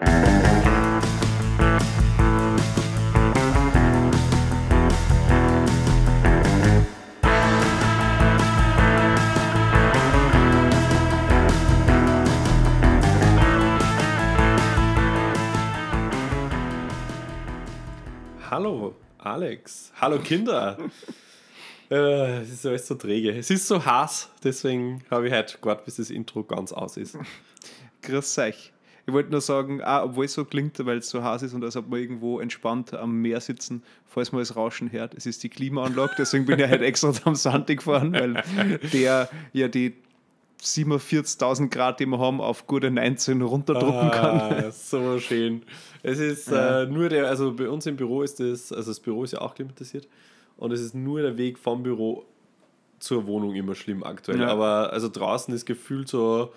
Hallo, Alex. Hallo, Kinder. äh, es ist alles so träge. Es ist so heiß, deswegen habe ich heute gewartet, bis das Intro ganz aus ist. Grüß euch. Ich wollte nur sagen, ah, obwohl es so klingt, weil es so heiß ist und als ob wir irgendwo entspannt am Meer sitzen, falls man das Rauschen hört, es ist die Klimaanlage, deswegen bin ich halt extra am Sand gefahren, weil der ja die 47.000 Grad, die wir haben, auf gute 19 runterdrucken kann. Ah, so schön. Es ist Ja. äh, nur der, also bei uns im Büro ist das, also das Büro ist ja auch klimatisiert und es ist nur der Weg vom Büro zur Wohnung immer schlimm aktuell. Ja. Aber also draußen ist gefühlt so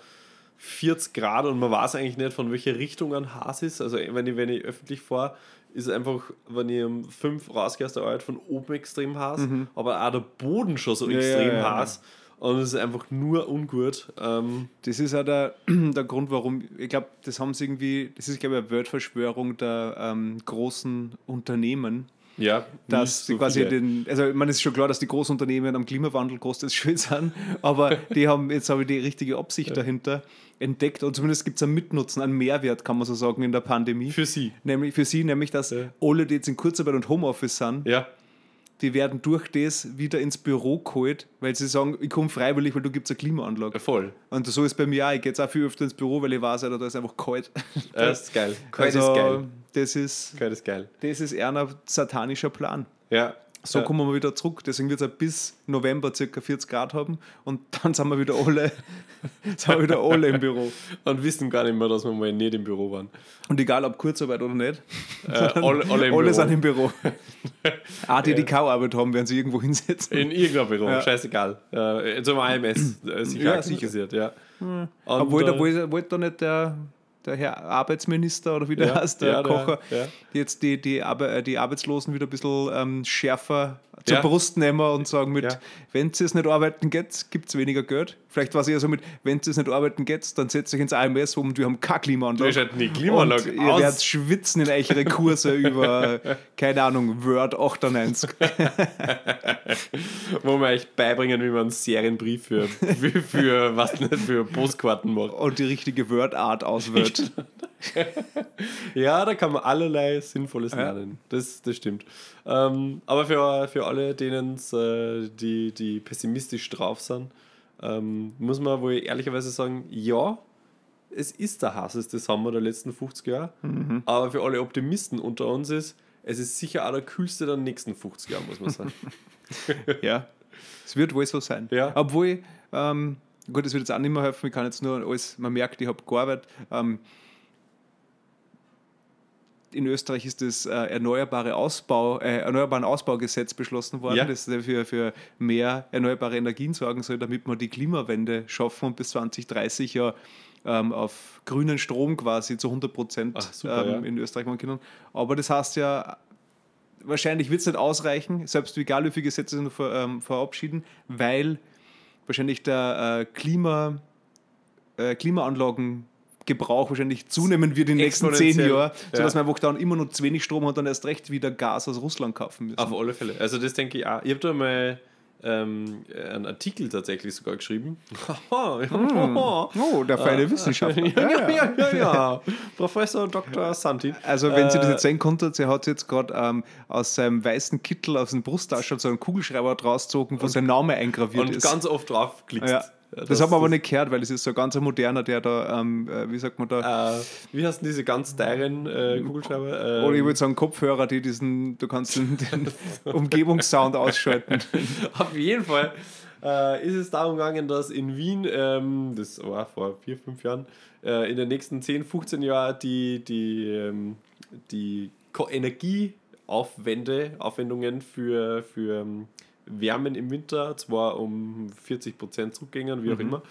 40 Grad und man weiß eigentlich nicht, von welcher Richtung an Haas ist. Also wenn ich, wenn ich öffentlich fahre, ist es einfach, wenn ich um 5 rausgehe aus der Arbeit, von oben extrem heiß, aber auch der Boden schon so Mhm. Ja, extrem ja, ja, heiß. Und es ist einfach nur ungut. Ähm, Das ist auch der, der Grund, warum, ich glaube, das haben sie irgendwie, das ist, glaube ich, eine Weltverschwörung der ähm, großen Unternehmen, ja, dass so quasi viele. den, also ich meine, es ist schon klar, dass die großen Unternehmen am Klimawandel groß schuld sind, aber die haben, jetzt habe ich die richtige Absicht dahinter entdeckt und zumindest gibt es einen Mitnutzen, einen Mehrwert, kann man so sagen, in der Pandemie. Für sie. Nämlich für sie, nämlich, dass Ja. alle, die jetzt in Kurzarbeit und Homeoffice sind, Ja, die werden durch das wieder ins Büro geholt, weil sie sagen, ich komme freiwillig, weil du gibst eine Klimaanlage. voll. Und so ist bei mir auch. Ich gehe jetzt auch viel öfter ins Büro, weil ich weiß, da ist einfach kalt. Das ist geil. Kalt also, ist geil. Das ist, Kalt ist geil. das ist eher ein satanischer Plan. Ja. So ja. kommen wir wieder zurück. Deswegen wird es bis November ca. 40 Grad haben und dann sind wir wieder alle, sind wir wieder alle im Büro. Und wissen gar nicht mehr, dass wir mal nicht im Büro waren. Und egal ob Kurzarbeit oder nicht, Äh, alle, alle im alle Büro. sind im Büro. auch die, die keine Arbeit haben, werden sie irgendwo hinsetzen. In irgendeinem Büro, Ja. scheißegal. Äh, zum AMS, äh, sicher Ja, akkreditiert, ja. Und, Obwohl, äh, da wollte wollte da nicht der, der Herr Arbeitsminister oder wie der Ja, heißt, der ja, der- Kocher, ja. jetzt die, die, Arbe äh, die Arbeitslosen wieder ein bisschen ähm, schärfer zur. Brust nehmen und sagen mit, wenn es nicht arbeiten geht, gibt es weniger Geld. Vielleicht war es eher so mit, wenn es nicht arbeiten geht, dann setzt euch ins AMS um und wir haben keine Klimaanlage. hast halt die Klimaanlage und ihr werdet schwitzen in eure Kurse über, keine Ahnung, Word 98. wo wir euch beibringen, wie man einen Serienbrief für, für, für was nicht, für Postkarten macht. und die richtige Word-Art auswählt. Ja, da kann man allerlei Sinnvolles lernen. Das, das stimmt. Ähm, aber für, für alle, denen äh, die, die pessimistisch drauf sind, ähm, muss man wohl ehrlicherweise sagen, ja, es ist der heißeste Sommer der letzten 50 Jahre. Aber für alle Optimisten unter uns ist, es ist sicher auch der kühlste der nächsten 50 Jahre, muss man sagen. Ja, es wird wohl so sein. Ja. Obwohl, ähm, gut, das wird jetzt auch nicht mehr helfen, ich kann jetzt nur alles, man merkt, ich habe gearbeitet. Ähm, in Österreich ist das äh, erneuerbare Ausbau, äh, Erneuerbaren Ausbaugesetz beschlossen worden, Ja. das für, für mehr erneuerbare Energien sorgen soll, damit wir die Klimawende schaffen und bis 2030 ja ähm, auf grünen Strom quasi zu 100 Prozent super, ähm, ja. in Österreich machen können. Aber das heißt ja, wahrscheinlich wird es nicht ausreichen, selbst egal wie viele Gesetze noch ver, ähm, verabschieden, weil wahrscheinlich der äh, Klima, äh, Klimaanlagengebrauch wahrscheinlich zunehmen wird in den nächsten zehn Jahren, sodass ja. man einfach dann immer nur zu wenig Strom hat und dann erst recht wieder Gas aus Russland kaufen müssen. Auf alle Fälle. Also das denke ich auch. Ich habe da mal ähm, einen Artikel tatsächlich sogar geschrieben. Oh, der feine Wissenschaftler. ja, ja, ja, ja, ja. Professor Dr. Santi. Also, wenn Sie das Äh, jetzt sehen konntet, sie hat jetzt gerade ähm, aus seinem weißen Kittel, aus dem Brusttasche so einen Kugelschreiber rausgezogen, wo sein Name eingraviert Und ist. ganz oft drauf klickst. ja. Das, hat man aber nicht gehört, weil es ist so ein ganz moderner, der da, ähm, äh, wie sagt man da, Äh, wie heißen diese ganz teuren äh, Kugelschreiber? Ähm, oder ich würde sagen Kopfhörer, die diesen, du kannst den, den Umgebungssound ausschalten. Auf jeden Fall äh, ist es darum gegangen, dass in Wien, ähm, das war vor vier, fünf Jahren, äh, in den nächsten 10, 15 Jahren die, die, ähm, die Energieaufwände, Aufwendungen für, für ähm, Wärmen im Winter zwar um 40 Prozent zurückgingen, wie auch immer,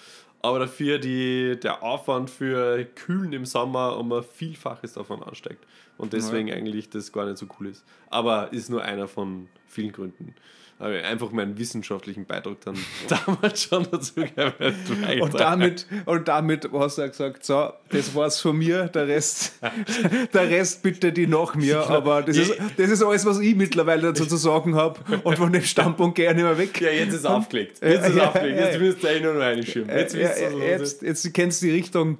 aber dafür die, der Aufwand für Kühlen im Sommer um ein Vielfaches davon ansteigt. Und deswegen eigentlich das gar nicht so cool ist. Aber ist nur einer von vielen Gründen. Habe ich einfach meinen wissenschaftlichen Beitrag dann damals schon dazu gegeben. Und damit, und damit hast du ja gesagt, so, das war's von mir, der Rest, der Rest bitte die nach mir. Aber das ist, das ist alles, was ich mittlerweile dazu zu sagen habe. Und von dem Standpunkt gehe ich nicht mehr weg. Ja, jetzt ist aufgelegt. Jetzt ist aufgelegt. Jetzt willst du eigentlich nur noch einschirmen. Jetzt, ja, jetzt, jetzt kennst du die Richtung,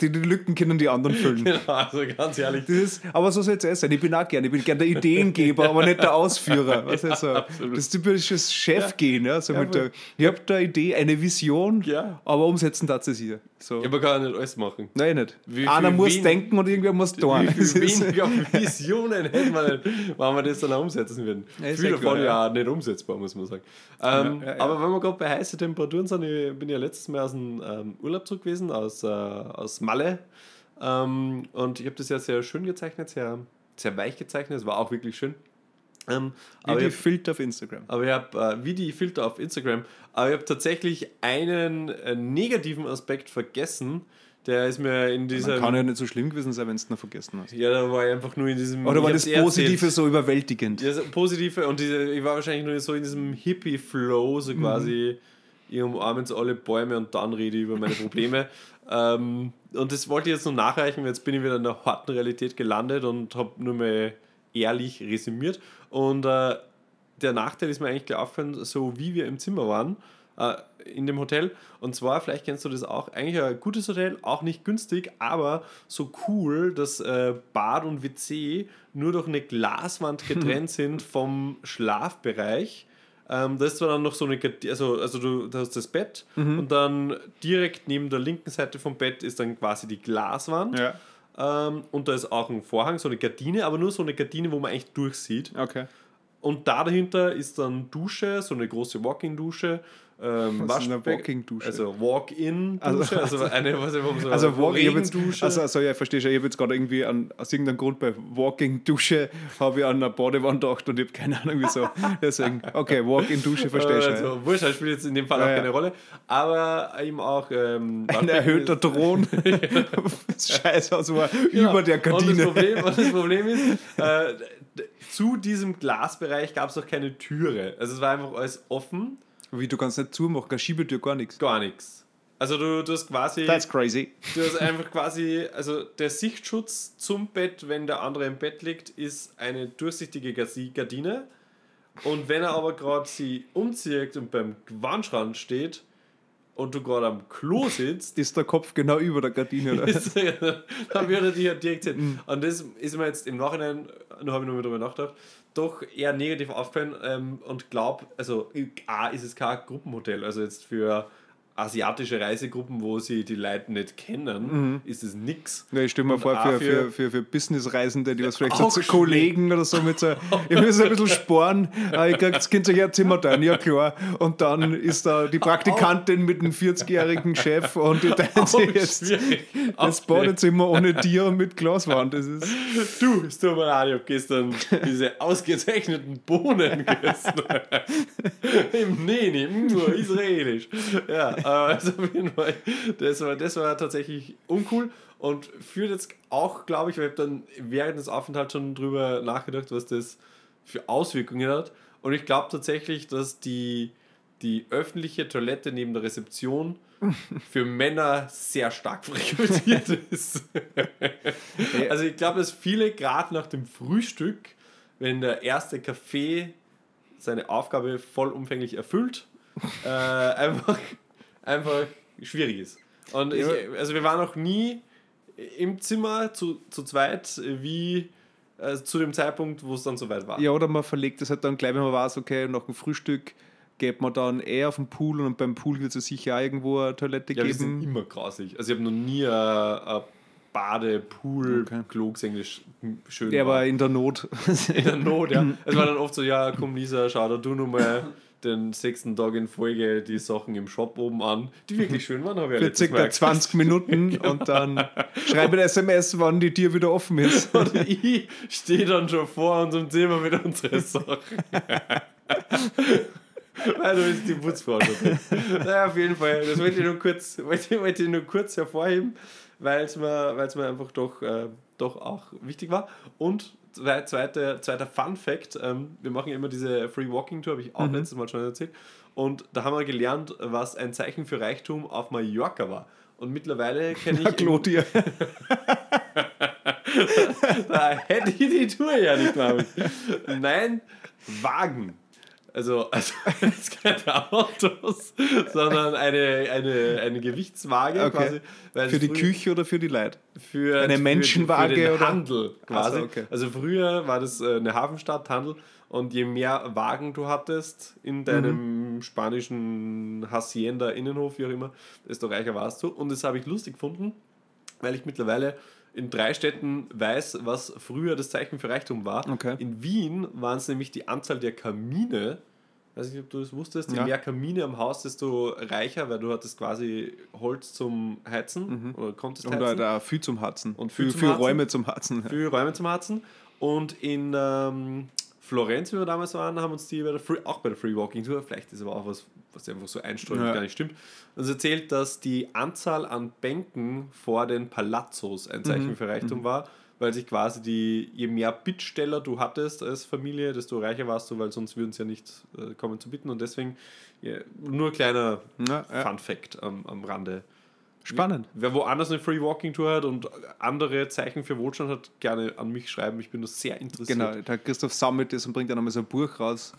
die, die Lücken können die anderen füllen. Genau, also ganz ehrlich. Das ist, aber so soll es sein. Ich bin auch gerne. Ich bin gerne der Ideengeber, aber nicht der Ausführer. Was ja, so. Das typisches Chefgehen. Ja. So ja, mit der, ich habe da eine Idee, eine Vision, ja. aber umsetzen darf es hier. So. Ja, man kann nicht alles machen. Nein, nicht. Wie, Einer muss wen, denken und irgendwer muss tun. Wie viel weniger Visionen hätten wir nicht, wenn wir das dann auch umsetzen würden. Ja, Viele davon ja. ja nicht umsetzbar, muss man sagen. Ähm, ja, aber wenn wir gerade bei heißen Temperaturen sind, ich bin ja letztes Mal aus dem ähm, Urlaub zurück gewesen, aus, äh, aus Malle. Ähm, und ich habe das ja sehr schön gezeichnet, sehr, sehr weich gezeichnet. Es war auch wirklich schön. Ähm, wie die hab, Filter auf Instagram. Aber ich habe, äh, wie die Filter auf Instagram, aber ich habe tatsächlich einen äh, negativen Aspekt vergessen. Der ist mir in dieser. Kann ja nicht so schlimm gewesen sein, wenn es noch vergessen hast. Ja, da war ich einfach nur in diesem. Oder war das Positive erzählt. so überwältigend? Ja, Positive und diese, ich war wahrscheinlich nur so in diesem Hippie-Flow, so mhm. quasi, ich umarme jetzt alle Bäume und dann rede ich über meine Probleme. ähm, und das wollte ich jetzt noch nachreichen, weil jetzt bin ich wieder in der harten Realität gelandet und habe nur mal ehrlich resümiert. Und äh, der Nachteil ist mir eigentlich aufgefallen, so wie wir im Zimmer waren, äh, in dem Hotel. Und zwar, vielleicht kennst du das auch, eigentlich ein gutes Hotel, auch nicht günstig, aber so cool, dass äh, Bad und WC nur durch eine Glaswand getrennt sind vom Schlafbereich. Ähm, da ist zwar dann noch so eine, also, also du, du hast das Bett mhm. und dann direkt neben der linken Seite vom Bett ist dann quasi die Glaswand. Ja. Ähm, und da ist auch ein Vorhang, so eine Gardine, aber nur so eine Gardine, wo man echt durchsieht. Okay. Und da dahinter ist dann Dusche, so eine große Walking-Dusche. Ähm, was ist eine Walking-Dusche? Also Walk-in-Dusche, also, also, eine, was ich, so also Walk Regendusche. Also, also ja, verstehe schon, ich habe jetzt gerade irgendwie an, aus irgendeinem Grund bei Walking-Dusche habe ich an einer Badewand gedacht und ich habe keine Ahnung wieso. Deswegen, okay, Walk-in-Dusche verstehe ich schon. Also, ja. Wurscht, spielt jetzt in dem Fall auch ja, keine Rolle. Aber eben auch... Ähm, Ein erhöhter Thron. Scheiße, also war genau. über der Gardine. Und das Problem, und das Problem ist... Äh, zu diesem Glasbereich gab es auch keine Türe. Also es war einfach alles offen. Wie, du kannst nicht zumachen, keine Schiebetür, gar nichts. Gar nichts. Also du, du hast quasi. That's crazy. Du hast einfach quasi, also der Sichtschutz zum Bett, wenn der andere im Bett liegt, ist eine durchsichtige Gardine. Und wenn er aber gerade sie umzieht und beim Wandschrank steht, und du gerade am Klo sitzt, ist der Kopf genau über der Gardine. Oder? ist, dann würde die ja direkt sehen. Mhm. Und das ist mir jetzt im Nachhinein, da habe ich nochmal drüber nachgedacht, doch eher negativ aufgefallen ähm, und glaube, also A ist es kein Gruppenhotel, also jetzt für asiatische Reisegruppen, wo sie die Leute nicht kennen, mhm. ist es nix. Ja, ich stelle mir vor, für, für, für, für Businessreisende, die was vielleicht so zu Kollegen oder so mit so, ich muss ein bisschen sparen, ich krieg das Kind sich ein Zimmer teilen, ja klar. Und dann ist da die Praktikantin mit einem 40-jährigen Chef und die teilen sich jetzt das Badezimmer ohne Tier und mit Glaswand. Das ist du, es tut mir leid, ich habe gestern diese ausgezeichneten Bohnen gegessen. Im Neni, nur israelisch. Ja, also auf jeden Fall, das war, das war tatsächlich uncool und führt jetzt auch, glaube ich, weil ich habe dann während des Aufenthalts schon drüber nachgedacht, was das für Auswirkungen hat. Und ich glaube tatsächlich, dass die, die öffentliche Toilette neben der Rezeption für Männer sehr stark frequentiert ist. also ich glaube, dass viele gerade nach dem Frühstück, wenn der erste Kaffee seine Aufgabe vollumfänglich erfüllt, äh, einfach einfach schwierig ist. Und ich, also wir waren noch nie im Zimmer zu, zu zweit, wie äh, zu dem Zeitpunkt, wo es dann soweit war. Ja, oder man verlegt es halt dann gleich, wenn man weiß, okay, nach dem Frühstück geht man dann eher auf den Pool und beim Pool wird es sicher auch irgendwo eine Toilette ja, geben. Ja, sind immer grausig. Also ich habe noch nie eine, Bade, Pool, okay. Klo gesehen, schön Der war. war in der Not. in der Not, ja. Es war dann oft so, ja, komm Lisa, schau da du nochmal den sechsten Tag in Folge die Sachen im Shop oben an, die wirklich schön waren, habe ich Für circa 20 Minuten genau. und dann schreibe ein SMS, wann die Tür wieder offen ist. Und ich stehe dann schon vor unserem Zimmer mit unseren Sachen. Weil du bist die Putzfrau. naja, auf jeden Fall. Das wollte ich nur kurz, wollte, wollte ich nur kurz hervorheben. weil es mir, weil's mir einfach doch, äh, doch auch wichtig war. Und zweiter, zweiter Fun Fact: ähm, Wir machen immer diese Free Walking Tour, habe ich auch Mhm. letztes Mal schon erzählt. Und da haben wir gelernt, was ein Zeichen für Reichtum auf Mallorca war. Und mittlerweile kenne ich. Na, Claudia. Da hätte ich die Tour ja nicht machen. Nein, Wagen. Also, also keine Autos, sondern eine, eine, eine Gewichtswaage Okay. quasi. Für die früher- Küche oder für die Leute? Für, Eine Menschenwaage für den oder? Handel quasi. Ach so, okay. Also früher war das äh, eine Hafenstadt, Handel. Und je mehr Wagen du hattest in deinem Mhm. spanischen Hacienda, Innenhof, wie auch immer, desto reicher warst du. Und das habe ich lustig gefunden, weil ich mittlerweile in drei Städten weiß, was früher das Zeichen für Reichtum war. Okay. In Wien waren es nämlich die Anzahl der Kamine. weiß nicht, ob du das wusstest. Je Ja. mehr Kamine am Haus, desto reicher, weil du hattest quasi Holz zum Heizen oder konntest heizen. halt auch viel zum Harzen. Und für, viel zum Harzen. Räume zum Harzen. für Räume zum Harzen. Und in ähm, Florenz, wie wir damals waren, haben uns die bei der Free, auch bei der Free Walking Tour, vielleicht ist aber auch was, was einfach so einstreut und Ja. gar nicht stimmt, uns erzählt, dass die Anzahl an Bänken vor den Palazzos ein Zeichen für Reichtum war, weil sich quasi die, je mehr Bittsteller du hattest als Familie, desto reicher warst du, weil sonst würden sie ja nicht äh, kommen zu bitten. Und deswegen ja, nur kleiner ja. Fun Fact am, am Rande. Spannend. Wer woanders eine Free Walking Tour hat und andere Zeichen für Wohlstand hat, gerne an mich schreiben. Ich bin da sehr interessiert. Genau, der Christoph sammelt das und bringt dann einmal so ein Buch raus,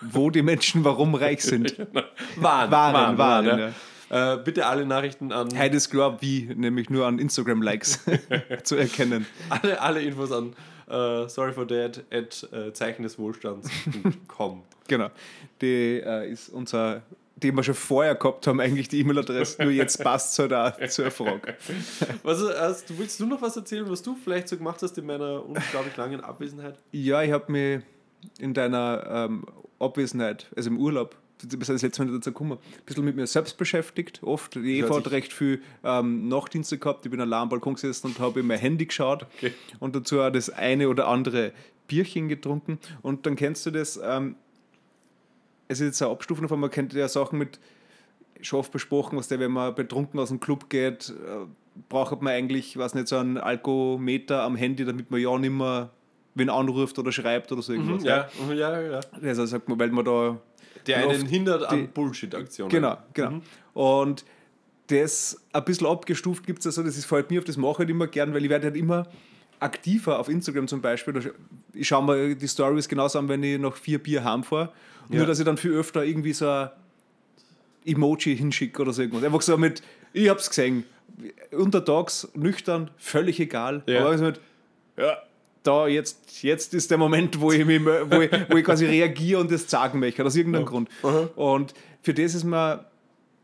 wo die Menschen warum reich sind. Waren, Waren, waren, Äh, bitte alle Nachrichten an ist klar, wie, nämlich nur an Instagram-Likes zu erkennen. alle, alle Infos an äh, sorry for that at äh, Zeichen des Wohlstands.com. Genau. Die äh, ist unser, die wir schon vorher gehabt haben, eigentlich die E-Mail-Adresse, nur jetzt passt es halt auch zur Frage. Was, hast, du- willst du noch was erzählen, was du vielleicht so gemacht hast in meiner unglaublich langen Abwesenheit? Ja, ich habe mich in deiner ähm, Abwesenheit, also im Urlaub, das ist das letzte Mal dazu gekommen, ein bisschen mit mir selbst beschäftigt. Oft. Die Eva hat recht viel ähm, Nachtdienste gehabt. Ich bin allein am Balkon gesessen und habe in mein Handy geschaut Okay. und dazu auch das eine oder andere Bierchen getrunken. Und dann kennst du das, ähm, es ist jetzt eine Abstufung davon, man kennt ja Sachen mit, schon oft besprochen, was der, wenn man betrunken aus dem Club geht, äh, braucht man eigentlich, weiß nicht, so einen Alkometer am Handy, damit man ja nicht mehr wen anruft oder schreibt oder so irgendwas. Ja, mhm, ja, ja. Also sagt man, weil man da Der einen hindert an Bullshit-Aktionen. Genau, genau. Und das ein bisschen abgestuft gibt es ja so, das ist, fällt mir auf, das mache ich halt immer gern, weil ich werde halt immer aktiver auf Instagram zum Beispiel. Ich schaue mir die Stories genauso an, wenn ich noch vier Bier heimfahre. Ja. Nur, dass ich dann viel öfter irgendwie so ein Emoji hinschicke oder so irgendwas. Einfach so mit, ich hab's gesehen, untertags, nüchtern, völlig egal. Ja. Aber so mit, ja, da jetzt, jetzt ist der Moment, wo ich, mich, wo ich, wo ich quasi reagiere und das sagen möchte, aus irgendeinem Grund. Und für das ist mir,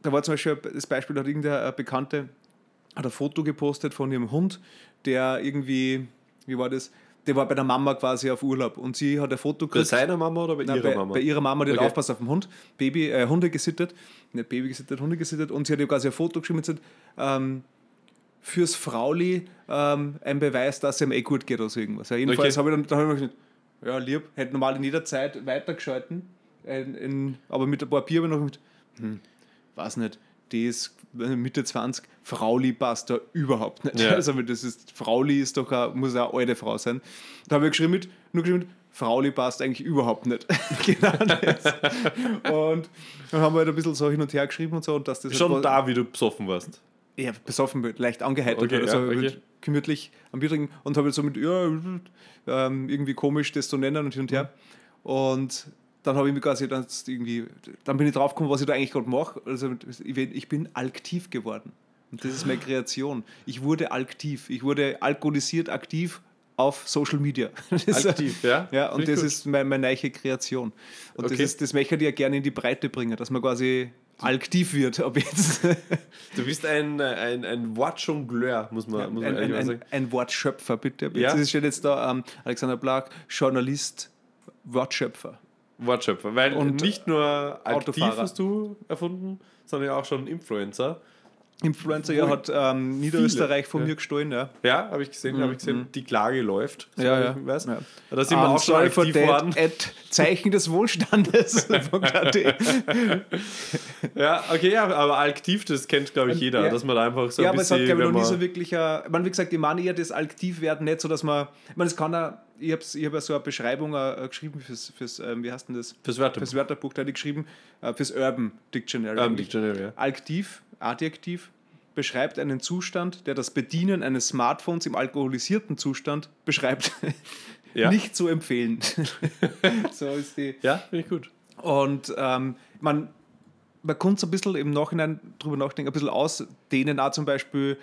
da war zum Beispiel das Beispiel, da hat irgendeine Bekannte hat ein Foto gepostet von ihrem Hund, der irgendwie, wie war das? Der war bei der Mama quasi auf Urlaub und sie hat ein Foto Bei gekriegt. seiner Mama oder bei Nein, ihrer bei, Mama? bei ihrer Mama, die hat Okay. aufpasst auf den Hund, Baby, äh, Hunde gesittet, nicht Baby gesittet, Hunde gesittet und sie hat ihr quasi ein Foto geschrieben und gesagt, ähm, fürs Frauli ähm, ein Beweis, dass es ihm eh gut geht oder so irgendwas. Ja, jedenfalls Okay. habe ich dann, dann hab ich gedacht, ja, lieb, hätte normal in jeder Zeit weitergeschalten, in, in, aber mit ein paar Bier habe ich noch gedacht, hm, weiß nicht, die ist Mitte 20, Frauli passt da überhaupt nicht. Ja. Also das ist, Frauli ist doch eine, muss eine alte Frau sein. Da habe ich geschrieben mit, nur geschrieben mit, Frauli passt eigentlich überhaupt nicht. genau das. Und dann haben wir halt ein bisschen so hin und her geschrieben und so. Und dass das Schon halt da, wie du besoffen warst. ja, besoffen, leicht angeheitert Okay, oder so, ja, okay. gemütlich am Bier trinken und habe so mit, ja, ähm, irgendwie komisch das zu nennen und hin und her. Und dann habe ich mir quasi dann irgendwie, dann bin ich drauf gekommen, was ich da eigentlich gerade mache. Also ich bin- alktiv geworden. Und das ist meine Kreation. Ich wurde alktiv. Ich wurde alkoholisiert aktiv auf Social Media. Aktiv, ja? Ja, und das gut. ist meine, meine neue Kreation. Und Okay. das, ist, das möchte ich ja gerne in die Breite bringen, dass man quasi alktiv wird. Ob jetzt Du bist ein, ein, ein Wortjongleur, muss man, muss man ein, ein, mal ein, sagen. ein Wortschöpfer, bitte. Ja. Jetzt steht jetzt da ähm, Alexander Blag, Journalist, Wortschöpfer. Wortschöpfer. Weil Und nicht nur aktiv Autofahrer. hast du erfunden, sondern auch schon Influencer. Influencer ja, hat ähm, Niederösterreich von ja. mir gestohlen, ja. Ja, habe ich gesehen, habe ich gesehen. Die Klage läuft. Mhm, Ja, ja. Ich weiß. Ja. Da sind wir Um, auch schon aktiv that, worden. at Zeichen des Wohlstandes. Ja, okay, ja, aber aktiv, das kennt, glaube ich, jeder, Ja. dass man da einfach so ja, ein aber es hat, bisschen. glaube ich, noch nie man- so wirklich. Äh, ich meine, wie gesagt, ich meine eher das Aktivwerden nicht so, dass man. Ich meine, es kann auch. Ich habe ich hab so eine Beschreibung äh, geschrieben fürs, fürs ähm, wie heißt denn das? Fürs Wörterbuch. Fürs Wörterbuch, da hatte ich geschrieben, äh, fürs Urban Dictionary. Urban. Dictionary, ja. Aktiv, Adjektiv, beschreibt einen Zustand, der das Bedienen eines Smartphones im alkoholisierten Zustand beschreibt. Ja. Nicht zu empfehlen. so ist die. Ja, finde ich gut. Und ähm, man, man kann es ein bisschen im Nachhinein drüber nachdenken, ein bisschen ausdehnen. Auch zum Beispiel,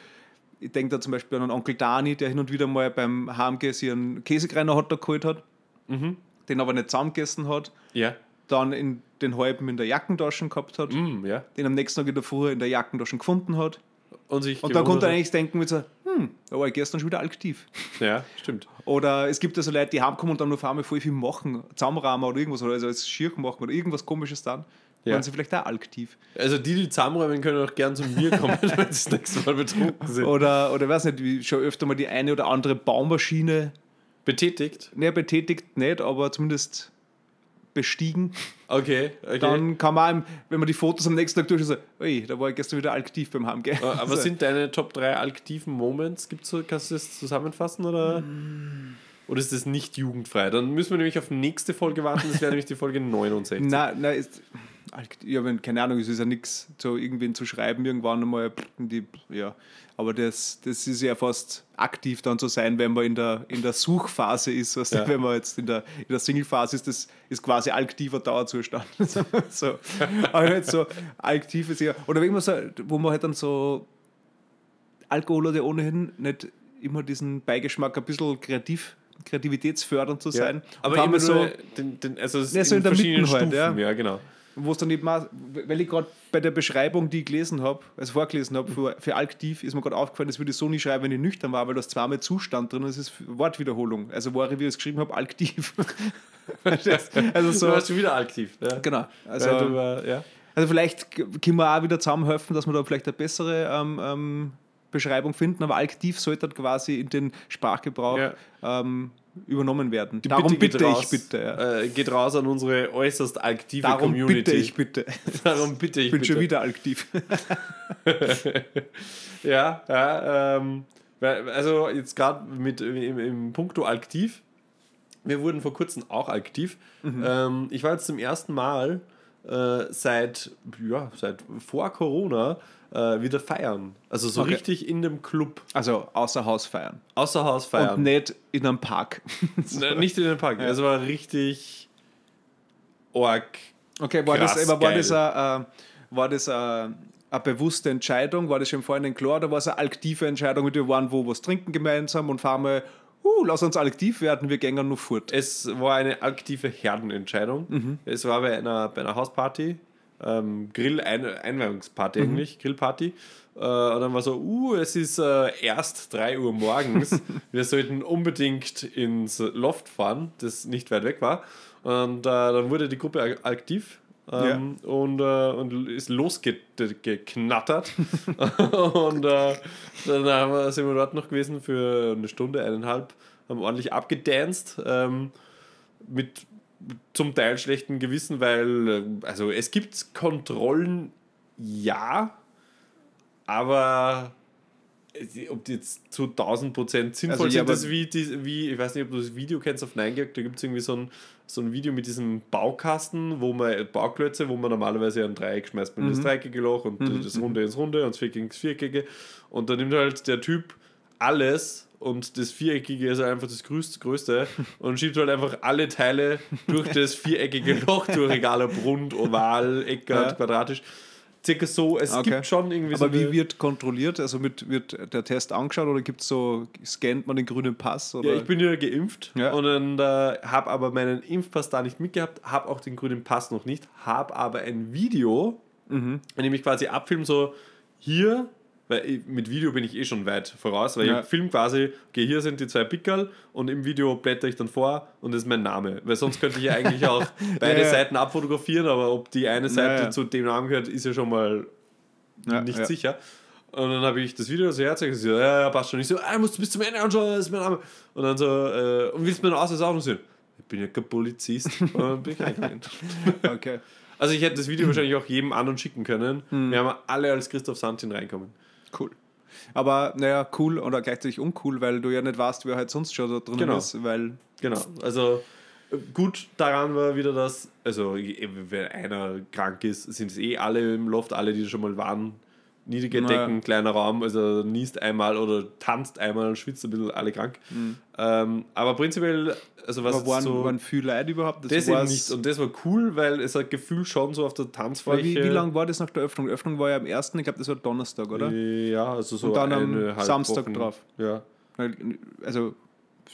ich denke da zum Beispiel an einen Onkel Dani, der hin und wieder mal beim HMG sich einen Käsekreiner Hotdog geholt hat, den aber nicht zusammengegessen hat, Ja. dann in den halben in der Jackentasche gehabt hat, Mm, ja. den am nächsten Tag wieder früher in der Jackentasche gefunden hat. Und, sich Und dann konnte er eigentlich denken mit so, hm, da war ich gestern schon wieder aktiv. Ja, stimmt. Oder es gibt ja so Leute, die heimkommen und dann auf einmal voll viel machen, zusammenrahmen oder irgendwas, oder also als Schier machen oder irgendwas komisches dann. Ja. Waren sie vielleicht auch aktiv. Also die, die zusammenräumen, können auch gern zu mir kommen, wenn sie das nächste Mal betrunken sind. Oder, oder weiß nicht, wie schon öfter mal die eine oder andere Baumaschine Betätigt. ne, betätigt, nicht, aber zumindest bestiegen. Okay, okay. Dann kann man, wenn man die Fotos am nächsten Tag durch so, ui, da war ich gestern wieder aktiv beim Heimgehen. Äh, Aber so. sind deine Top 3 aktiven Moments? Gibt's so, kannst du das zusammenfassen oder? Oder ist das nicht jugendfrei? Dann müssen wir nämlich auf die nächste Folge warten. Das wäre nämlich die Folge 69. Nein, nein, ist, ja, wenn, keine Ahnung, es ist ja nichts, so irgendwen zu schreiben, irgendwann einmal, die, ja. Aber das, das ist ja fast aktiv dann zu sein, wenn man in der, in der Suchphase ist. Also Ja. Wenn man jetzt in der, in der Single-Phase ist, das ist quasi aktiver Dauerzustand. so. Aber halt so aktiv ist ja, oder wenn man so, wo man halt dann so, Alkohol hat ja ohnehin nicht immer diesen Beigeschmack, ein bisschen kreativ, kreativitätsfördernd zu Ja. sein. Aber vor allem immer so, den, den, also Ja, so in der verschiedenen Mitte halt, ja. ja, genau. Wo es dann eben auch, weil ich gerade bei der Beschreibung, die ich gelesen habe, also vorgelesen habe, für, für aktiv, ist mir gerade aufgefallen, das würde ich so nie schreiben, wenn ich nüchtern war, weil da ist zweimal Zustand drin und es ist Wortwiederholung. Also war ich, wie ich es geschrieben habe, aktiv. Verstehst? also Du so, warst schon wieder aktiv. Ja. genau. Also, ja, du ja. also vielleicht können wir auch wieder zusammenhelfen, dass wir da vielleicht eine bessere ähm, ähm, Beschreibung finden, aber aktiv sollte halt quasi in den Sprachgebrauch ähm, übernommen werden. Die Darum geht bitte raus, ich bitte. Ja. Äh, geht raus an unsere äußerst aktive Darum Community. bitte ich bitte. Darum bitte ich Ich bin bitte. schon wieder aktiv. Ja, ja ähm, also jetzt gerade mit im, im Punkto aktiv. Wir wurden vor kurzem auch aktiv. Mhm. Ähm, ich war jetzt zum ersten Mal äh, seit, ja, seit vor Corona äh, wieder feiern. Also so Okay. richtig in dem Club. Also außer Haus feiern. Außer Haus Und feiern. nicht in einem Park. Ne, Nicht in den Park. Ja. Es war richtig org. Okay, war Krass das, aber war das, eine, war das eine, eine bewusste Entscheidung? War das schon vorhin klar oder war es eine aktive Entscheidung? Wir waren wo was trinken gemeinsam und fahren mal, uh, lass uns aktiv werden, wir gehen nur fort. Es war eine aktive Herdenentscheidung. Mhm. Es war bei einer, bei einer Hausparty, ähm, Grill-Einweihungsparty eigentlich, Grillparty. Äh, und dann war so, uh, es ist äh, erst 3 Uhr morgens. Wir sollten unbedingt ins Loft fahren, das nicht weit weg war. Und äh, dann wurde die Gruppe ak- aktiv. Ähm, und, äh, und ist losgeknattert. und äh, dann haben wir, sind wir dort noch gewesen für eine Stunde, eineinhalb, haben ordentlich abgedanced. Ähm, mit zum Teil schlechtem Gewissen, weil äh, also es gibt Kontrollen, ja, aber ob die jetzt zu 1000 Prozent sinnvoll Also, ja, sind, das wie, die, wie, ich weiß nicht, ob du das Video kennst auf 9gag, da gibt es irgendwie so ein, so ein Video mit diesem Baukasten, wo man Bauklötze, wo man normalerweise ein Dreieck schmeißt man in das dreieckige Loch und das Runde ins Runde und das Viereckige ins Viereckige und dann nimmt halt der Typ alles und das Viereckige ist einfach das größte, größte und schiebt halt einfach alle Teile durch das viereckige Loch durch, egal ob rund, oval, eckert, quadratisch. Circa so, es Okay. gibt schon irgendwie so Aber wie eine- wird kontrolliert? Also mit, wird der Test angeschaut oder gibt es so, scannt man den grünen Pass? Oder? Ja, ich bin ja geimpft Ja. und dann äh, habe aber meinen Impfpass da nicht mitgehabt, habe auch den grünen Pass noch nicht, habe aber ein Video, Mhm. in dem ich quasi abfilme, so hier, weil ich, mit Video bin ich eh schon weit voraus, weil Ja. ich film quasi, okay, hier sind die zwei Pickerl und im Video blätter ich dann vor und das ist mein Name, weil sonst könnte ich ja eigentlich auch beide Ja. Seiten abfotografieren, aber ob die eine Seite zu dem Namen gehört, ist ja schon mal nicht sicher. Und dann habe ich das Video so herzeigen, so, ja, ja, passt schon. Ich so, ah, musst du bis zum Ende anschauen, das ist mein Name. Und dann so, äh, und willst du meinen Ausweis auch noch sehen? Ich bin ja kein Polizist. Und dann bin ich. Okay. Also ich hätte das Video wahrscheinlich auch jedem anderen schicken können. Wir haben alle als Christoph Santin reinkommen. Cool. Aber naja, cool oder gleichzeitig uncool, weil du ja nicht weißt, wer halt sonst schon da drin Genau. ist. Weil, Genau. Also äh, gut daran war wieder das, also wenn einer krank ist, sind es eh alle im Loft, alle, die schon mal waren. Niedrige Naja. Decken, kleiner Raum, also niest einmal oder tanzt einmal, schwitzt ein bisschen, alle krank. Ähm, aber prinzipiell, also was aber waren, so, waren viel Leute überhaupt? das eben war's- nicht. Und das war cool, weil es hat gefühlt schon so auf der Tanzfläche. wie, wie lange war das nach der Öffnung? Die Öffnung war ja am 1., ich glaube, das war Donnerstag, oder? Ja, also so Und dann am Samstag Wochen. drauf. Ja. Also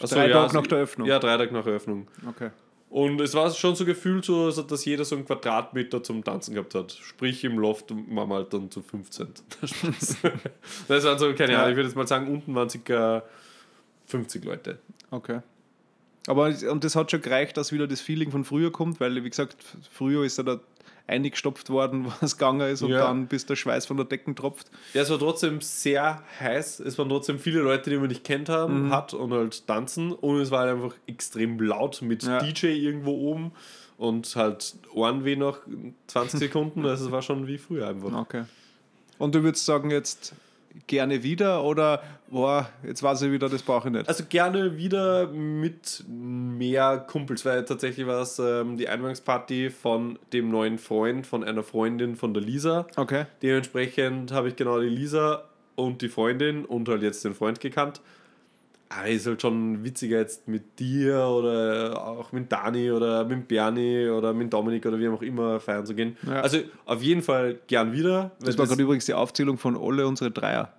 Ach so, drei ja, Tage also- nach der Öffnung. Ja, drei Tage nach Eröffnung. Okay. Und es war schon so gefühlt so, dass jeder so einen Quadratmeter zum Tanzen gehabt hat. Sprich, im Loft waren wir halt dann zu 15. Spaß. das waren so, keine. Ahnung, ich würde jetzt mal sagen, unten waren circa 50 Leute. Okay. Aber und das hat schon gereicht, dass wieder das Feeling von früher kommt, weil, wie gesagt, früher ist er da eingestopft worden, was gegangen ist und Ja. dann bis der Schweiß von der Decken tropft. Ja, es war trotzdem sehr heiß. Es waren trotzdem viele Leute, die man nicht kennt haben, hat und halt tanzen. Und es war halt einfach extrem laut mit Ja. DJ irgendwo oben und halt Ohrenweh nach 20 Sekunden. Also es war schon wie früher einfach. Okay. Und du würdest sagen, jetzt gerne wieder oder boah, jetzt weiß ich wieder, das brauche ich nicht. Also gerne wieder mit mehr Kumpels, weil tatsächlich war es ähm, die Einweihungsparty von dem neuen Freund, von einer Freundin von der Lisa. Okay. Dementsprechend habe ich genau die Lisa und die Freundin und halt jetzt den Freund gekannt. Aber ist halt schon witziger jetzt mit dir oder auch mit Dani oder mit Bernie oder mit Dominik oder wie auch immer feiern zu gehen. Ja. Also auf jeden Fall gern wieder. Das war gerade übrigens die Aufzählung von alle unsere Dreier.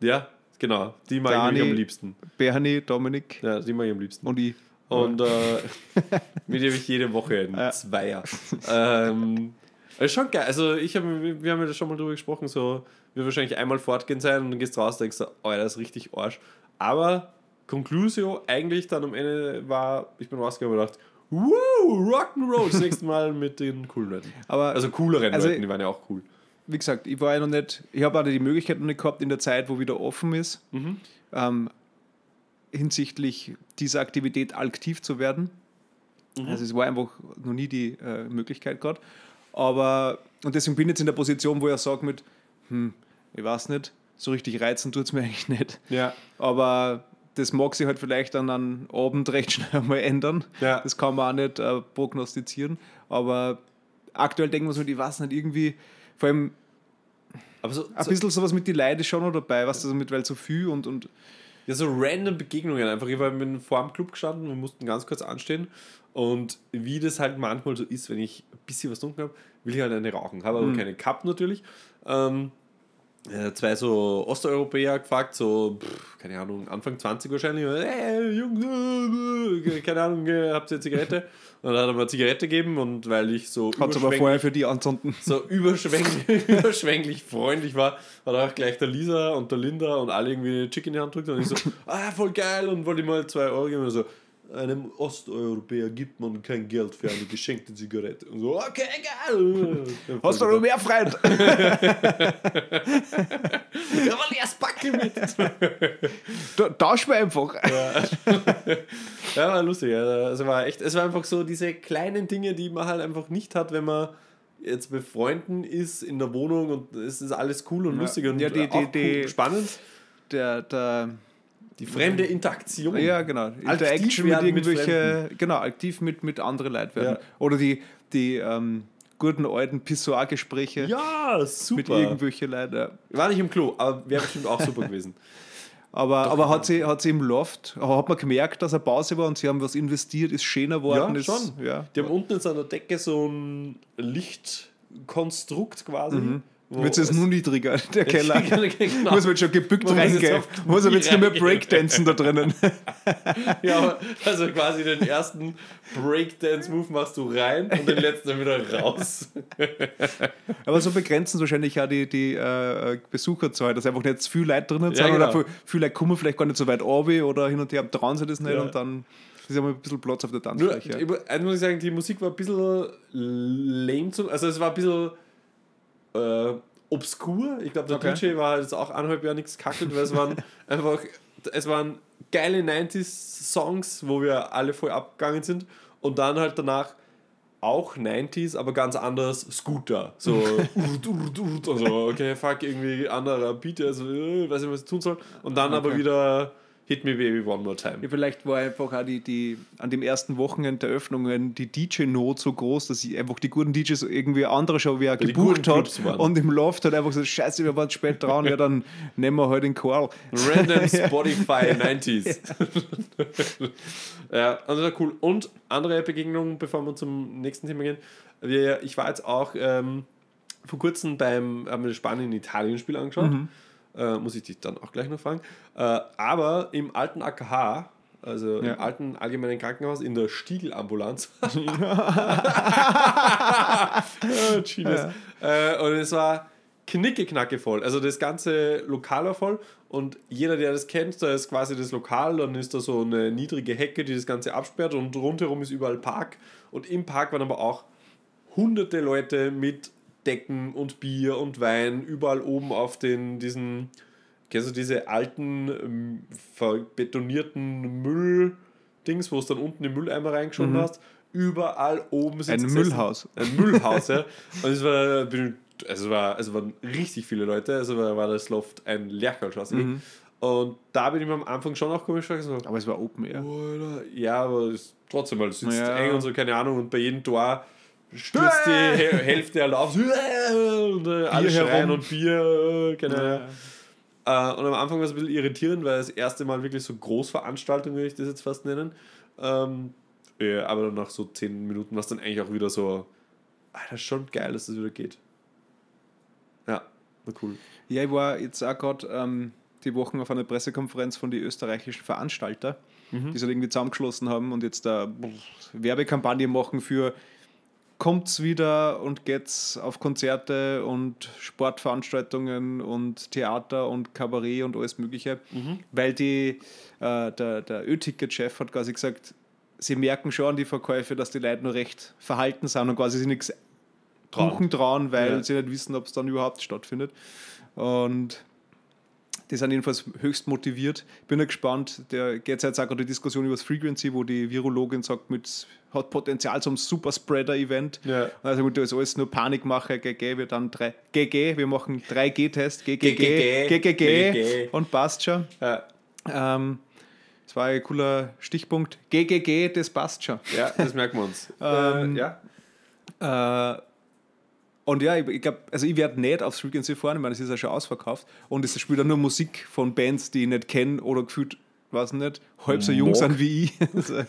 ja, genau. Die mag Dani. ich am liebsten. Bernie, Dominik Ja, die mag ich am liebsten. und ich. Und äh, mit dem ich jede Woche einen Ja. Zweier. ähm, das ist schon geil. Also ich hab, wir haben ja schon mal drüber gesprochen, so wir wahrscheinlich einmal fortgehen sein und dann gehst raus und denkst, oh, das ist richtig Arsch. Aber Conclusio eigentlich dann am Ende war, ich bin rausgegangen und dachte, Woo, Rock'n'Roll, das nächste Mal mit den coolen Leuten. Aber Also cooleren Also- Leuten, die waren ja auch cool. wie gesagt, ich war ja noch nicht, ich habe auch die Möglichkeit noch nicht gehabt in der Zeit, wo wieder offen ist, ähm, hinsichtlich dieser Aktivität aktiv zu werden. Also es war einfach noch nie die äh, Möglichkeit gerade. Aber, und deswegen bin ich jetzt in der Position, wo ich sage mit, hm, ich weiß nicht, so richtig reizen tut es mir eigentlich nicht. Ja. Aber das mag sich halt vielleicht dann am Abend recht schnell mal ändern. Ja. Das kann man auch nicht äh, prognostizieren. Aber aktuell denken wir so, ich weiß nicht, irgendwie, vor allem Aber so, ein so, bisschen sowas mit die Leute schon noch dabei, was du, mit, weil so viel und, und Ja, so random Begegnungen einfach. Ich war mit vor dem Club gestanden, wir mussten ganz kurz anstehen. Und wie das halt manchmal so ist, wenn ich ein bisschen was getrunken habe, will ich halt eine rauchen. Habe aber keine Cup natürlich. Ähm, äh, zwei so Osteuropäer gefragt, so, pff, keine Ahnung, Anfang 20 wahrscheinlich. Hey, Jungs, äh, äh, keine Ahnung, äh, habt ihr eine Zigarette? Und dann hat er mir eine Zigarette gegeben und weil ich so hat es aber überschwänglich- vorher für die anzünden. so überschwänglich, überschwänglich freundlich war, hat auch gleich der Lisa und der Linda und alle irgendwie eine Chick in die Hand drückt und ich so, ah, voll geil und wollte ihm mal zwei Euro geben und so, einem Osteuropäer gibt man kein Geld für eine geschenkte Zigarette. Und so, okay, geil. Hast du noch mehr Freude? Ja, weil erst Backe mit. Da- Tausch mir einfach. Ja, war lustig. ja. Also war echt, es war einfach so diese kleinen Dinge, die man halt einfach nicht hat, wenn man jetzt bei Freunden ist in der Wohnung und es ist alles cool und Ja. lustig und Ja, die- die- die- cool, spannend. Der, der, Die fremde Interaktion. ja, genau. Interaction mit werden mit irgendwelche, genau, aktiv mit, mit anderen Leuten werden. Ja. Oder die, die ähm, guten alten Pissoir-Gespräche Ja, super. mit irgendwelchen Leuten. War nicht im Klo, aber wäre bestimmt auch super gewesen. Aber, aber hat, sie, hat sie im Loft, hat man gemerkt, dass er Pause war und sie haben was investiert, ist schöner geworden. Ja, ist, schon. Ja. Die haben unten an der Decke so ein Lichtkonstrukt quasi. wo Wird es nur niedriger, der Keller. genau. Muss man schon gebückt Man reingehen. Muss Knie jetzt nicht mehr. Breakdancen da drinnen. Ja, aber also quasi den ersten Breakdance-Move machst du rein und den letzten dann wieder raus. Aber so begrenzen es wahrscheinlich auch die, die äh, Besucherzahl, dass einfach nicht zu viele Leute drinnen sind Ja, oder genau. viel- viele Leute kommen vielleicht gar nicht so weit runter oder hin und her trauen sie das nicht Ja. und dann ist ja mal ein bisschen Platz auf der Nur, Tanzfläche. ich, eins muss ich sagen, die Musik war ein bisschen lame zu. Also, es war ein bisschen äh, obskur. Ich glaube, der Okay. DJ war jetzt auch eineinhalb Jahre nichts kackelt, weil es waren einfach, es waren geile 90s-Songs, wo wir alle voll abgegangen sind. Und dann halt danach auch 90s, aber ganz anders Scooter. So, also, okay, fuck, irgendwie anderer Beat, also, äh, weiß nicht, was ich tun soll. Und dann aber Okay. wieder Hit Me Baby One More Time. Ja, vielleicht war einfach auch die, die an dem ersten Wochenende der Öffnungen die DJ-Not so groß, dass ich einfach die guten DJs irgendwie andere schon wer die gebucht hat und im Loft hat einfach gesagt, scheiße, wir waren spät dran, ja dann nehmen wir halt den Karl. Random Spotify 90s. ja, also cool. Und andere Begegnungen, bevor wir zum nächsten Thema gehen. Wir, ich war jetzt auch ähm, vor kurzem beim, Spanien-Italien-Spiel angeschaut. Äh, muss ich dich dann auch gleich noch fragen. Äh, aber im alten AKH, also Ja. im alten allgemeinen Krankenhaus, in der Stiegelambulanz. oh, Genius. Äh, und es war knicke voll. Also das ganze Lokal war voll und jeder, der das kennt, da ist quasi das Lokal, dann ist da so eine niedrige Hecke, die das Ganze absperrt und rundherum ist überall Park. Und im Park waren aber auch hunderte Leute mit Decken und Bier und Wein, überall oben auf den, diesen, kennst du diese alten, ähm, verbetonierten Müll-Dings, wo es dann unten im Mülleimer reingeschoben hast? Überall oben sind Ein gesessen. Müllhaus. Ein Müllhaus, ja. Und es war, also es war, also waren richtig viele Leute, also war, war das Loft ein Lercherlschoss. Und da bin ich mir am Anfang schon auch komisch so, Aber es war Open Air. Ja, aber es ist trotzdem mal, es sitzt Ja. eng und so, keine Ahnung, und bei jedem Tor stürzt die Hä- Hälfte alle auf und äh, alle herum. und Bier, äh, Ahnung. Äh, und am Anfang war es ein bisschen irritierend, weil das erste Mal wirklich so Großveranstaltung, würde ich das jetzt fast nennen. Ähm, ja, aber dann nach so 10 Minuten war es dann eigentlich auch wieder so, Alter, schon geil, dass das wieder geht. Ja, war cool. Ja, ich war jetzt auch gerade ähm, die Wochen auf einer Pressekonferenz von den österreichischen Veranstalter, die sich halt irgendwie zusammengeschlossen haben und jetzt da Werbekampagne machen für kommt's wieder und geht's auf Konzerte und Sportveranstaltungen und Theater und Kabarett und alles Mögliche, weil die, äh, der, der Ö-Ticket-Chef hat quasi gesagt, sie merken schon an die Verkäufe, dass die Leute nur recht verhalten sind und quasi sich nichts Trauen. buchen trauen, weil Ja. sie nicht wissen, ob es dann überhaupt stattfindet. Und die sind jedenfalls höchst motiviert. Bin ja gespannt. Der geht jetzt auch gerade die Diskussion über das Frequency, wo die Virologin sagt, mit, hat Potenzial zum Superspreader-Event. Ja. Also gut, da ist alles nur Panikmache, GG, wir dann drei, GG, wir machen 3G-Test, GGG, GGG, GGG GGG. und passt schon. Ja, Ähm, das war ein cooler Stichpunkt. GGG, das passt schon. ja das merken wir uns. Ähm, äh, ja. Äh, und ja, ich, ich glaube, also ich werde nicht aufs Frequency fahren, ich meine, es ist ja schon ausverkauft. Und es spielt dann nur Musik von Bands, die ich nicht kenne oder gefühlt, weiß nicht, halb so jung sind wie ich. Also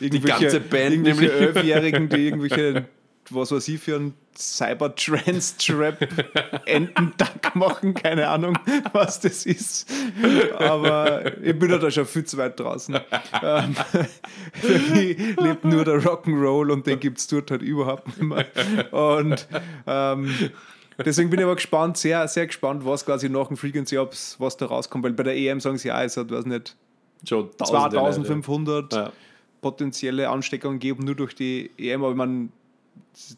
irgendwelche- ganze Band nämlich. Elfjährigen, die irgendwelche, was weiß ich, für einen Cyber-Trance-Trap-Entenduck machen, keine Ahnung, was das ist. Aber ich bin ja da schon viel zu weit draußen. Ähm, für mich lebt nur der Rock'n'Roll und den gibt es dort halt überhaupt nicht mehr. Und ähm, deswegen bin ich aber gespannt, sehr, sehr gespannt, was quasi nach dem Frequency Ups, was da rauskommt, weil bei der EM sagen sie ja, es hat, weiß nicht, Schon tausende Leute. 2500 Ja. potenzielle Ansteckungen geben, nur durch die EM, aber man,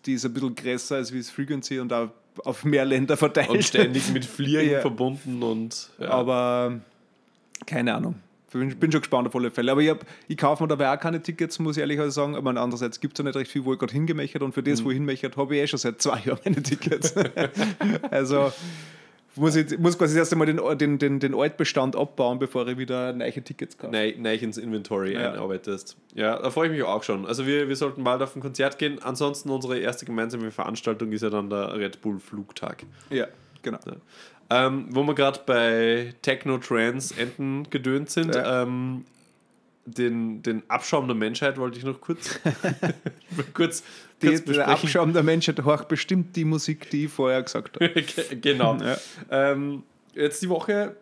die ist ein bisschen größer als wie das Frequency und auch auf mehr Länder verteilt. Und ständig mit Fliegen Ja. verbunden und ja. Aber keine Ahnung. Bin, bin schon gespannt auf alle Fälle. Aber ich, hab, ich kaufe mir dabei auch keine Tickets, muss ich ehrlich sagen. Aber andererseits gibt es ja nicht recht viel, wo ich gerade hingemächert und für das, wo ich hinmächert, habe ich eh schon seit zwei Jahren meine Tickets. also muss ich muss quasi erst einmal den, den, den, den Altbestand abbauen, bevor ich wieder neue Tickets kaufe. neu, neu ins Inventory Ja. einarbeitest. Ja, da freue ich mich auch schon. Also wir, wir sollten bald auf ein Konzert gehen. Ansonsten unsere erste gemeinsame Veranstaltung ist ja dann der Red Bull Flugtag. Ja, genau. Ähm, wo wir gerade bei Techno, Trance, Enten gedönt sind. Ja. Ähm, den, den Abschaum der Menschheit wollte ich noch kurz, kurz, Die, kurz der. Abschaum der Menschheit horcht bestimmt die Musik, die ich vorher gesagt habe. Ge- genau. Ja. Ähm, jetzt die Woche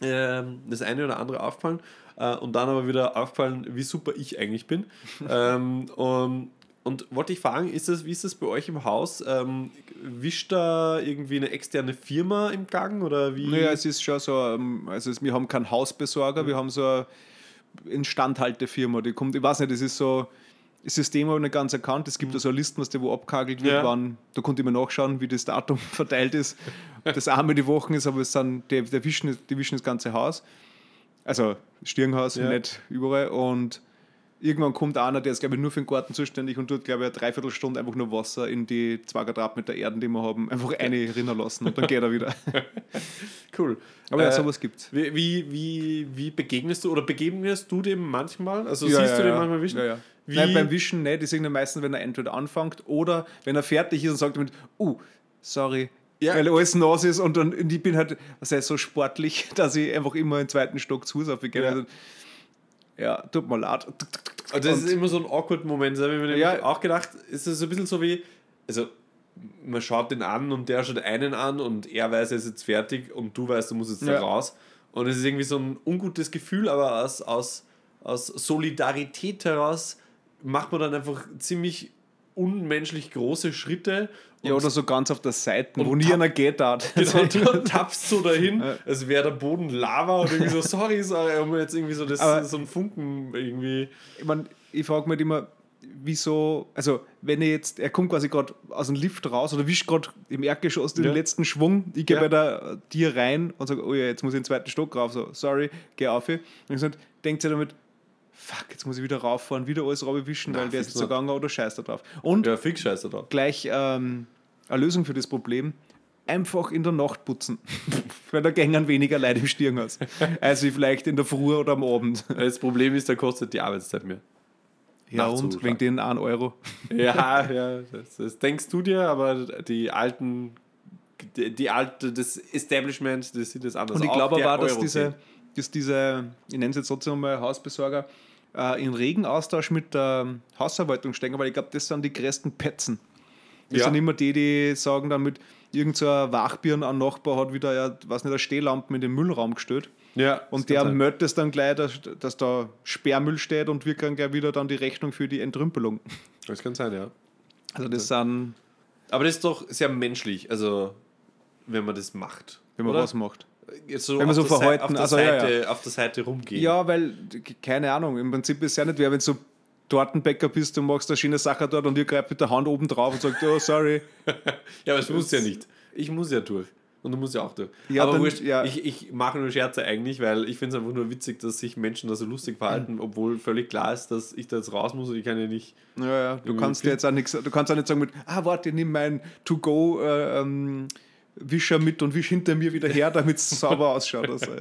ähm, das eine oder andere aufgefallen äh, und dann aber wieder aufgefallen, wie super ich eigentlich bin. ähm, und, und wollte ich fragen, ist das, wie ist das bei euch im Haus? Ähm, wischt da irgendwie eine externe Firma im Gang oder wie? Naja, es ist schon so, ähm, also wir haben keinen Hausbesorger, wir haben so eine Instandhaltefirma, die kommt, ich weiß nicht, das ist so, das System aber nicht ganz erkannt. Es gibt da so eine der wo abkagelt wird, Mhm. Ja. wann, da konnte ich mir nachschauen, wie das Datum verteilt ist. Das einmal die Woche ist, aber es sind, die, die, wischen, die wischen das ganze Haus. Also Stirnhaus, Ja. nicht überall. Und irgendwann kommt einer, der ist, glaube ich, nur für den Garten zuständig und tut, glaube ich, eine Dreiviertelstunde einfach nur Wasser in die zwei Quadratmeter Erden, die wir haben, einfach eine rinnen lassen und dann geht er wieder. Cool. Aber ja, Äh, sowas gibt's. Wie, wie, wie, wie begegnest du oder begegnest du dem manchmal? Also Ja, siehst ja, du den ja. manchmal wischen? Ja, ja. Wie, Nein, beim Wischen nicht. Die sehen meistens, wenn er entweder anfängt oder wenn er fertig ist und sagt damit, uh, sorry, Ja. weil alles nass ist und dann und ich bin halt heißt, so sportlich, dass ich einfach immer im zweiten Stock zu Hause aufgehe. Ja. Also, ja, tut mir leid. Also das Und- ist immer so ein awkward Moment. Das habe ich mir Ja. auch gedacht, ist es so ein bisschen so wie, also man schaut den an und der schaut einen an und er weiß, er ist jetzt fertig und du weißt, du musst jetzt da Ja. raus. Und es ist irgendwie so ein ungutes Gefühl, aber aus, aus, aus Solidarität heraus macht man dann einfach ziemlich unmenschlich große Schritte. Ja, oder so ganz auf der Seite, und wo nie einer geht hat. Genau, und du tappst so dahin, als wäre der Boden Lava und irgendwie so, sorry, sorry, um jetzt irgendwie so, das, Aber- so ein Funken irgendwie. ich, mein, ich frage mich halt immer, wieso, also wenn er jetzt, er kommt quasi gerade aus dem Lift raus oder wischt gerade im Erdgeschoss den Ja. letzten Schwung, ich gehe Ja. bei der dir rein und sage, oh ja, jetzt muss ich in den zweiten Stock rauf, so, sorry, geh auf. Und ich sage, denkt sie damit, fuck, jetzt muss ich wieder rauffahren, wieder alles wischen, weil der ist jetzt so gegangen oder scheiß da drauf. Und Ja, fix scheiße da. gleich ähm, eine Lösung für das Problem, einfach in der Nacht putzen. weil da gängen weniger Leute im Stirnhaus. als wie vielleicht in der Früh oder am Abend. Das Problem ist, da kostet die Arbeitszeit mehr. Ja, und wegen den 1 Euro. Ja, ja, das, das denkst du dir, aber die alten, die, die alte, das Establishment, das sieht das anders Und ich glaube aber, dass diese, dass diese, ich nenne es jetzt trotzdem mal Hausbesorger, äh, in regen Austausch mit der Hausverwaltung stecken, weil ich glaube, das sind die größten Petzen. Das Ja. sind immer die, die sagen dann mit irgendein so Wachbirn an Nachbar hat wieder, ja, was nicht, eine Stehlampe in den Müllraum gestellt. Ja, Und der meldet es dann gleich, dass, dass da Sperrmüll steht und wir kriegen gleich wieder dann die Rechnung für die Entrümpelung. Das kann sein, ja. Also das sind, Aber das ist doch sehr menschlich, also wenn man das macht. wenn man oder? was macht. Jetzt so Wenn man so verhalten, auf der, also ja, Seite, auf der Seite rumgehen. Ja, weil, keine Ahnung, im Prinzip ist es ja nicht wer, wenn du so Tortenbäcker bist und machst eine schöne Sache dort und ihr greift mit der Hand oben drauf und sagt, oh, sorry. Ja, aber es muss ja nicht. Ich muss ja durch. Und du musst ja auch durch. Ja, aber dann- wurscht, ja. ich, ich mache nur Scherze eigentlich, weil ich finde es einfach nur witzig, dass sich Menschen da so lustig verhalten, obwohl völlig klar ist, dass ich da jetzt raus muss und ich kann ja nicht. Ja, ja, du kannst dir jetzt auch nichts, du kannst auch nicht sagen mit, ah, warte, nimm meinen To-Go äh, ähm, Wischer mit und wisch hinter mir wieder her, damit es sauber ausschaut. Also,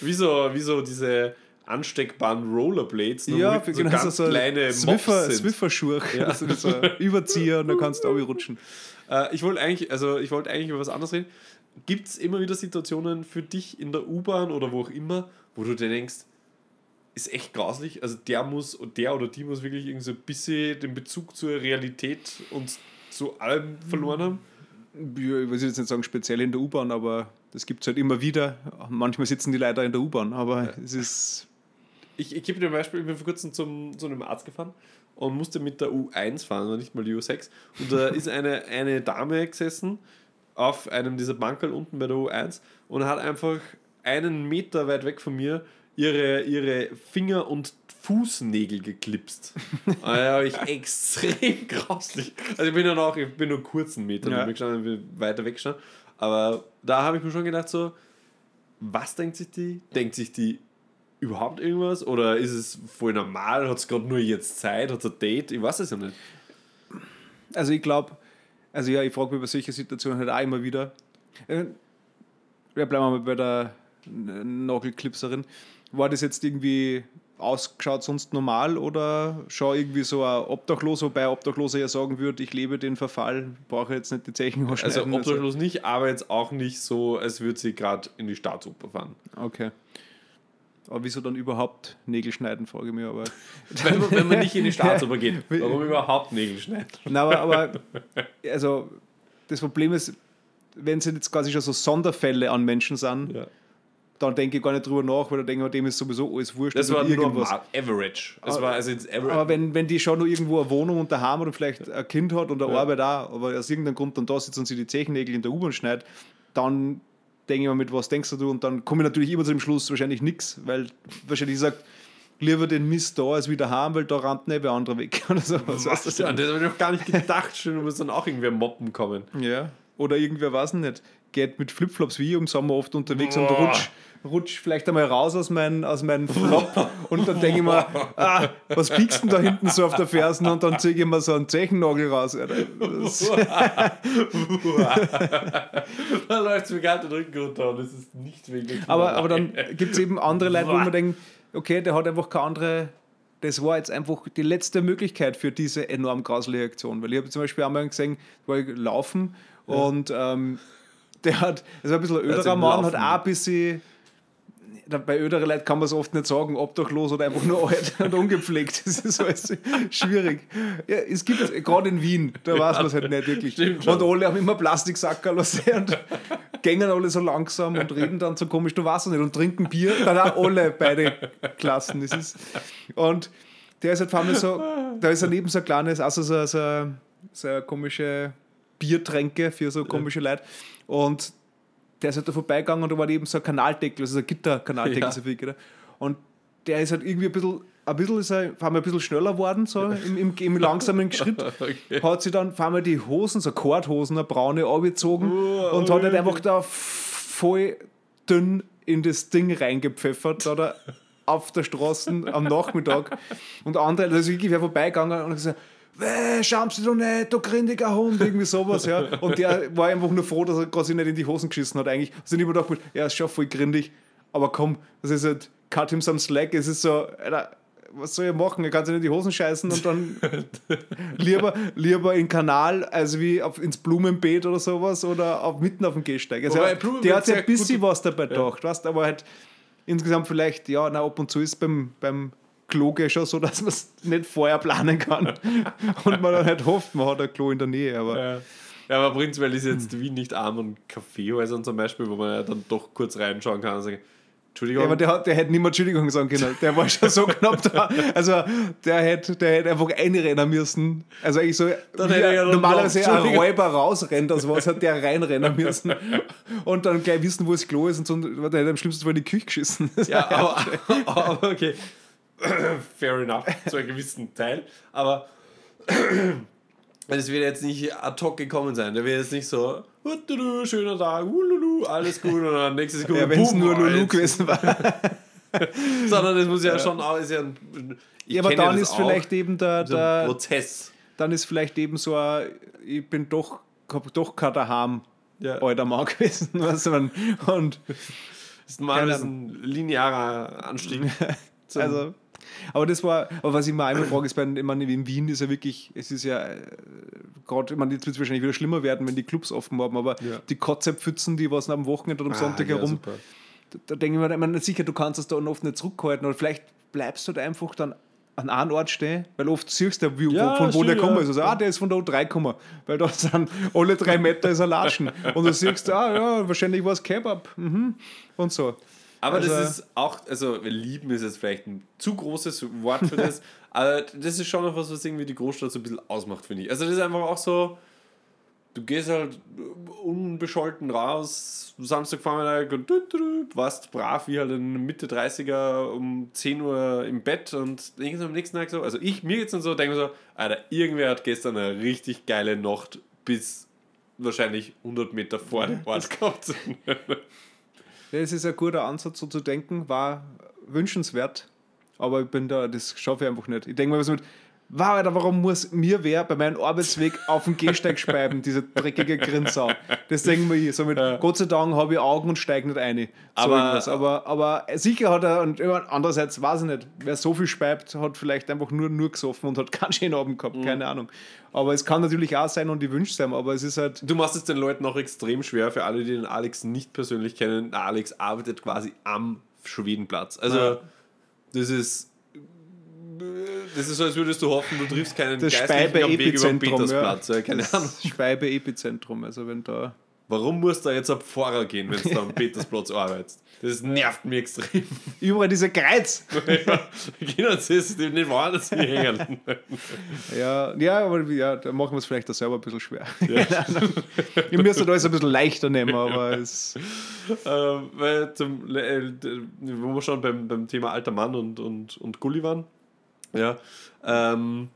Wieso, wieso diese ansteckbaren Rollerblades, nur ja, mit für so genau ganz so kleine Swiffer. Swiffer-Schuhe. Ja. So Überzieher und dann kannst du auch rutschen. Äh, ich wollte eigentlich, also ich wollte eigentlich über was anderes reden. Gibt es immer wieder Situationen für dich in der U-Bahn oder wo auch immer, wo du dir denkst, ist echt grauslich, also der muss, der oder die muss wirklich irgendwie so ein bisschen den Bezug zur Realität und zu allem verloren haben? Ja, ich will jetzt nicht sagen speziell in der U-Bahn, aber das gibt es halt immer wieder. Manchmal sitzen die Leute in der U-Bahn, aber es ist. Ich, ich gebe dir ein Beispiel, ich bin vor kurzem zum, zu einem Arzt gefahren und musste mit der U1 fahren, nicht mal die U6. Und da ist eine, eine Dame gesessen auf einem dieser Bankerl unten bei der U1 und hat einfach einen Meter weit weg von mir ihre, ihre Finger und Fußnägel geklipst. Da habe ich extrem grauslich. Also ich bin ja noch, ich bin nur kurzen Meter Ja. ja. gestanden, bin weiter weggestanden. Aber da habe ich mir schon gedacht, so, was denkt sich die? Denkt sich die überhaupt irgendwas? Oder ist es voll normal? Hat es gerade nur jetzt Zeit? Hat es ein Date? Ich weiß es ja nicht. Also ich glaube, also ja, ich frage mich bei solchen Situationen halt auch immer wieder. Äh, Ja, bleiben wir mal bei der Nagelklipserin. War das jetzt irgendwie ausgeschaut sonst normal oder schon irgendwie so ein Obdachloser, wobei Obdachloser ja sagen würde, ich lebe den Verfall, brauche jetzt nicht die Zechen Also schneiden. obdachlos nicht, aber jetzt auch nicht so, als würde sie gerade in die Staatsoper fahren. Okay. Aber wieso dann überhaupt Nägel schneiden, frage ich mich aber. Wenn man, wenn man nicht in die Staatsoper geht, warum überhaupt Nägel schneiden? Na, aber, aber also das Problem ist, wenn es jetzt quasi schon so Sonderfälle an Menschen sind, Ja. Dann denke ich gar nicht drüber nach, weil da denke ich, dem ist sowieso alles wurscht. Das war nur irgendwas. Average. Das Aber- war also Average. Aber wenn, wenn die schon noch irgendwo eine Wohnung und daheim oder vielleicht ein Kind hat und eine Ja. Arbeit auch, aber aus irgendeinem Grund dann da sitzt und sich die Zechennägel in der U-Bahn schneidet, dann denke ich mir, mit was denkst du? Und dann komme ich natürlich immer zu dem Schluss, wahrscheinlich nichts, weil wahrscheinlich sagt, lieber den Mist da als wieder haben, weil da rammt nicht wer andere weg. Oder so. Was Was das das habe ich noch gar nicht gedacht. Schon muss dann auch irgendwer moppen kommen. Ja. Oder irgendwer weiß ich nicht, geht mit Flipflops wie im Sommer oft unterwegs und Boah. rutscht rutsch vielleicht einmal raus aus meinem aus mein Flop und dann denke ich mir, ah, was piekst denn da hinten so auf der Fersen und dann ziehe ich mir so einen Zechennagel raus. Da läuft es mir gerade den Rücken runter und es ist nicht wegen der aber, aber dann gibt es eben andere Leute, wo man denkt, okay, der hat einfach keine andere. Das war jetzt einfach die letzte Möglichkeit für diese enorm grausliche Aktion. Weil ich habe zum Beispiel einmal gesehen, da war ich laufen und ähm, der hat, das war ein bisschen ein öderer Mann, hat auch ein bisschen, bei öderen Leuten kann man es oft nicht sagen, obdachlos oder einfach nur alt und ungepflegt. Das ist alles schwierig. Ja, es gibt es, gerade in Wien, da weiß man es halt nicht wirklich. Stimmt und alle haben immer Plastiksackerl und gängen alle so langsam und reden dann so komisch, du weißt es nicht, und trinken Bier, dann auch alle beide Klassen. Das ist, und der ist halt vor allem so, da ist daneben so ein kleines, also so, so, so eine komische Biertränke für so komische Leute. Und der ist halt da vorbeigegangen und da war eben so ein Kanaldeckel, also so ein Gitterkanaldeckel. Ja. So viel, gell? und der ist halt irgendwie ein bisschen, ein bisschen, ist er, vor allem ein bisschen schneller geworden, so im, im, im langsamen Schritt. Okay. Hat sie dann vor allem die Hosen, so Kordhosen, eine braune, angezogen und hat halt einfach da voll dünn in das Ding reingepfeffert, da da auf der Straße am Nachmittag. Und andere, also wirklich wer vorbeigegangen und gesagt, schamst du doch nicht, du grindiger Hund, irgendwie sowas, ja. Und der war einfach nur froh, dass er quasi nicht in die Hosen geschissen hat, eigentlich. Ich immer gedacht, ja, ist schon voll grindig, aber komm, das ist halt, cut him some slack, es ist so, Alter, was soll ich machen? Er kann sich nicht in die Hosen scheißen und dann lieber, lieber in den Kanal, als wie auf, ins Blumenbeet oder sowas oder auf, mitten auf dem Gehsteig. Also Blumenbeet der hat sich sehr ein bisschen was dabei gedacht, weißt aber halt insgesamt vielleicht, ja, na, ab und zu ist beim, beim Kloge schon so, dass man es nicht vorher planen kann und man dann halt hofft, man hat ein Klo in der Nähe, aber Ja. ja, aber prinzipiell ist jetzt Wien nicht arm an Kaffeehäusern zum Beispiel, wo man ja dann doch kurz reinschauen kann und sagen, Entschuldigung, Ja, aber der, hat, der hätte nicht mehr Entschuldigung sagen können. Der war schon so knapp da. Also der hätte, der hätte einfach einrennen müssen. Also eigentlich so, Dann hätte er normalerweise noch- ein. Räuber rausrennt, aus was hat der reinrennen müssen. Und dann gleich wissen, wo das Klo ist und so. Der hätte am schlimmsten Fall in die Küche geschissen. Ja, aber, aber okay. Fair enough, zu einem gewissen Teil. Aber es wird jetzt nicht ad hoc gekommen sein. Der wird jetzt nicht so, "Hutudu, schöner Tag, alles gut. Und dann nächste Sekunde, Ja, wenn es nur Lulu gewesen war. Sondern es muss ja, schon auch, ist ja ein, Ja, aber dann ist auch, vielleicht eben der, so der Prozess. dann ist vielleicht eben so ein, ich bin doch, hab doch kein daheim Ja. alter Mann gewesen. Weißt du, man- und Das ist mal ein linearer Anstieg. Also, aber das war, aber was ich mir einmal frage, ist, bei, ich meine, in Wien ist ja wirklich, es ist ja äh, gerade, ich meine, jetzt wird es wahrscheinlich wieder schlimmer werden, wenn die Clubs offen haben, aber Ja. die Kotzepfützen, die was am Wochenende oder am Ah, Sonntag ja, herum, super. da, da denke ich mir, ich meine, sicher, du kannst es da oft nicht zurückhalten, oder vielleicht bleibst du da einfach dann an einem Ort stehen, weil oft siehst du, wie, Ja, von wo der kommt. ja. Also, ah, der ist von der U3 gekommen, weil da sind alle drei Meter ist er Latschen. Und du siehst, ah, ja, wahrscheinlich war es Kebab. Mhm. Und so. Aber Also- das ist auch, also lieben ist jetzt vielleicht ein zu großes Wort für das, aber das ist schon noch was, was irgendwie die Großstadt so ein bisschen ausmacht, finde ich. Also das ist einfach auch so, du gehst halt unbescholten raus, Samstagvormittag und du, du, du, warst brav wie halt ein Mitte 30er um 10 Uhr im Bett und irgendwie am nächsten Tag so, also ich, mir jetzt dann so, denke mir so, Alter, irgendwer hat gestern eine richtig geile Nacht bis wahrscheinlich 100 Meter vor dem Ort gehabt. Das ist ein guter Ansatz, so zu denken, war wünschenswert, aber ich bin da, das schaffe ich einfach nicht. Ich denke mir was mit, wow, Alter, warum muss mir wer bei meinem Arbeitsweg auf den Gehsteig speiben, diese dreckige Grinsau? Das denken wir ich. So mit, Gott sei Dank habe ich Augen und steige nicht ein. So Aber- aber, aber sicher hat er, und andererseits weiß ich nicht, wer so viel speibt, hat vielleicht einfach nur, nur gesoffen und hat keinen schönen Abend gehabt, keine Ahnung. Aber es kann natürlich auch sein und ich wünsche es ihm, aber es ist halt, Du machst es den Leuten auch extrem schwer, für alle, die den Alex nicht persönlich kennen. Alex arbeitet quasi am Schwedenplatz. Also, Ja. das ist. Das ist so, als würdest du hoffen, du triffst keinen Das Geistlichen am Weg über den Petersplatz. Ja. Keine Ahnung. das Speibe-Epizentrum, also wenn da warum muss da jetzt ein Pfarrer gehen, wenn du da am Petersplatz arbeitest? Das nervt mich extrem. Überall diese Kreuz. Kinder, das ist nicht wahr, dass wir hängen. Ja, ja, aber ja, da machen wir es vielleicht auch selber ein bisschen schwer. ich müsste da alles ein bisschen leichter nehmen, aber es. Ähm, weil zum, äh, wo wir schon beim, beim Thema alter Mann und, und, und Gulli waren. Ja. Ähm,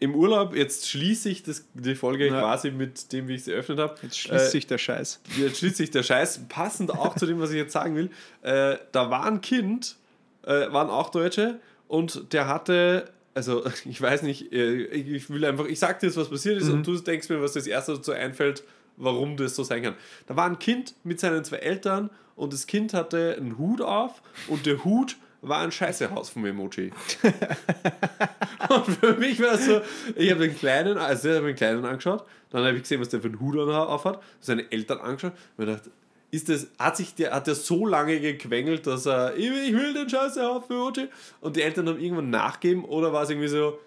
Im Urlaub, jetzt schließe ich das, die Folge Ja. quasi mit dem, wie ich sie eröffnet habe. Jetzt schließt sich der Scheiß. Jetzt schließt sich der Scheiß, passend auch zu dem, was ich jetzt sagen will. Äh, da war ein Kind, äh, waren auch Deutsche, und der hatte, also ich weiß nicht, äh, ich will einfach, ich sag dir jetzt, was passiert ist, und du denkst mir, was das erste dazu einfällt, warum das so sein kann. Da war ein Kind mit seinen zwei Eltern, und das Kind hatte einen Hut auf, und der Hut war ein Scheißehaus vom Emoji. Und für mich war es so, ich habe den Kleinen, also ich habe den Kleinen angeschaut, dann habe ich gesehen, was der für einen Hut auf hat, seine Eltern angeschaut und mir gedacht, ist das, hat sich der, hat der so lange gequengelt, dass er, ich will, ich will den Scheiße auf für Emoji und die Eltern haben irgendwann nachgeben oder war es irgendwie so,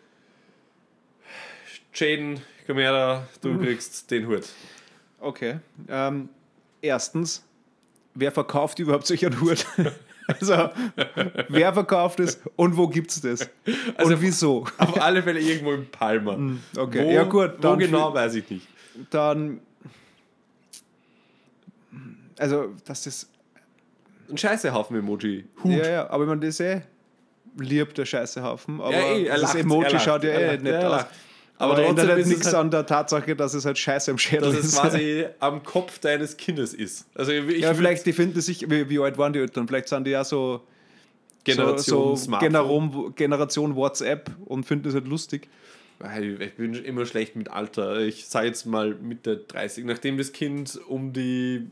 Jaden, komm her da, du kriegst den Hut. Okay. Ähm, erstens, wer verkauft überhaupt solch einen Hut? Also, wer verkauft es und wo gibt es das? Also- und wieso? Auf alle Fälle irgendwo in Palma. Okay, Wo, ja gut, wo genau, weiß ich nicht. Dann. Also, das ist. Ein Scheißehaufen-Emoji. Hut. Ja, ja, aber ich meine, das ist eh lieb, der Scheißehaufen. Aber Ja, eh, er das lacht, Emoji schaut ja eh nicht aus. Aber, Aber ändert trotzdem es nichts halt- an der Tatsache, dass es halt Scheiße im Schädel dass es ist. quasi am Kopf deines Kindes ist. Also ja, vielleicht, die finden sich, wie, wie alt waren die Eltern? Vielleicht sind die ja so. Generation so, so. Generation, Generation WhatsApp und finden das halt lustig. Ich bin immer schlecht mit Alter. Ich sage jetzt mal Mitte 30. Nachdem das Kind um die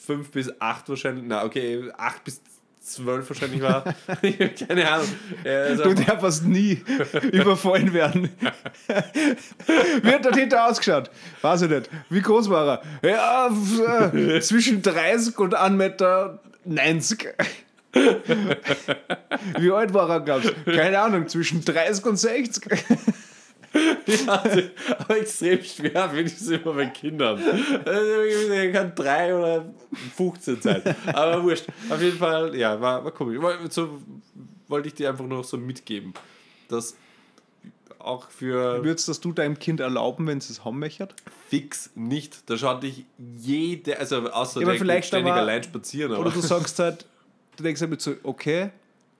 5 bis 8 wahrscheinlich, na okay, 8 bis 12 wahrscheinlich war. Ich Keine Ahnung. Also, Du darfst nie überfallen werden. Wie hat der Täter ausgeschaut? Weiß ich nicht. Wie groß war er? Ja, äh, zwischen 30 und 1,90 Meter. Wie alt war er, glaubst du? Keine Ahnung, zwischen 30 und 60. ja, aber extrem schwer finde ich es immer bei Kindern. Also, Ich kann 3 oder 15 sein. Aber wurscht. Auf jeden Fall, ja, war, war komisch. So wollte ich dir einfach nur noch so mitgeben, dass auch für Würdest das du deinem Kind erlauben, wenn es es haben möchte? fix nicht. Da schaut dich jede, also außer Ja, der vielleicht ständig aber- allein spazieren. Aber Oder du sagst halt, du denkst halt mit so, okay,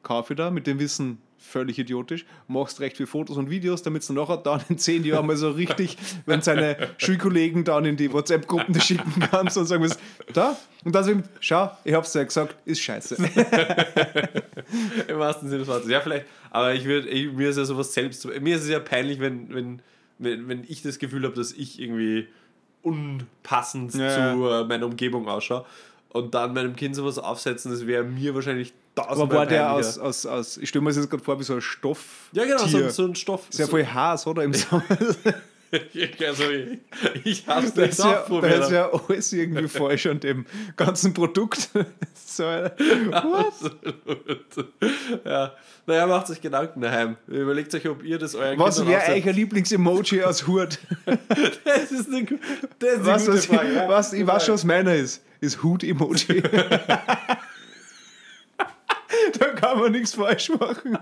kaufe ich da, mit dem Wissen völlig idiotisch, machst recht viele Fotos und Videos, damit du nachher dann in zehn Jahren mal so richtig, wenn seine Schulkollegen dann in die WhatsApp-Gruppen schicken kannst und sagen wirst, da, und sagen, schau, ich hab's dir ja gesagt, ist scheiße. Im wahrsten Sinne des Wortes. Ja, vielleicht. Aber ich würde, mir ist ja sowas selbst. Mir ist es ja peinlich, wenn, wenn, wenn, wenn ich das Gefühl habe, dass ich irgendwie unpassend Ja, zu äh, meiner Umgebung ausschaue. Und dann meinem Kind sowas aufsetzen, das wäre mir wahrscheinlich Aber tausendmal war der aus, aus, aus ich stelle mir das jetzt gerade vor, wie so ein Stoff. Ja, genau, so, so ein Stoff. Ist ja so, voll Haas, oder? Im Sommer. also, ich, ich hab's Da nicht ausprobiert. ist ja alles irgendwie falsch an dem ganzen Produkt. so, what? ja. Naja, macht euch Gedanken daheim. Überlegt euch, ob ihr das euren Was Kindern wäre euer Lieblings-Emoji aus Hut? Das ist eine, das ist Was, gute was, Frage. ja. was, ich weiß schon, was meiner ist. Ist Hut-Emoji. da kann man nichts falsch machen.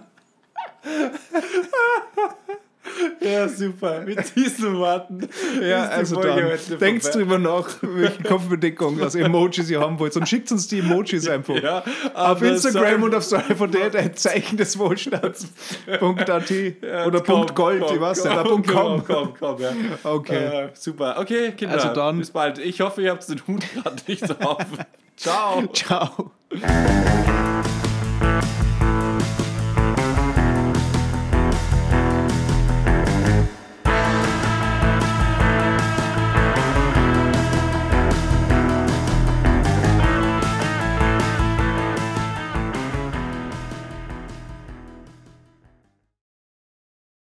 Ja, super. Mit diesen Worten. Ja, die also Folge dann, vorbei. drüber nach, welche Kopfbedeckung aus Emojis ihr haben wollt und schickt uns die Emojis einfach. Ja, auf Instagram und auf Sorry for Dead ein Zeichen des Wohlstands.at Ja, oder komm, Punkt Gold, komm, ich weiß nicht, komm, Punkt komm, com. komm, komm, ja. Okay. Äh, super. Okay, Kinder. Also dann- Bis bald. Ich hoffe, ihr habt den Hut gerade nicht auf. Ciao. Ciao.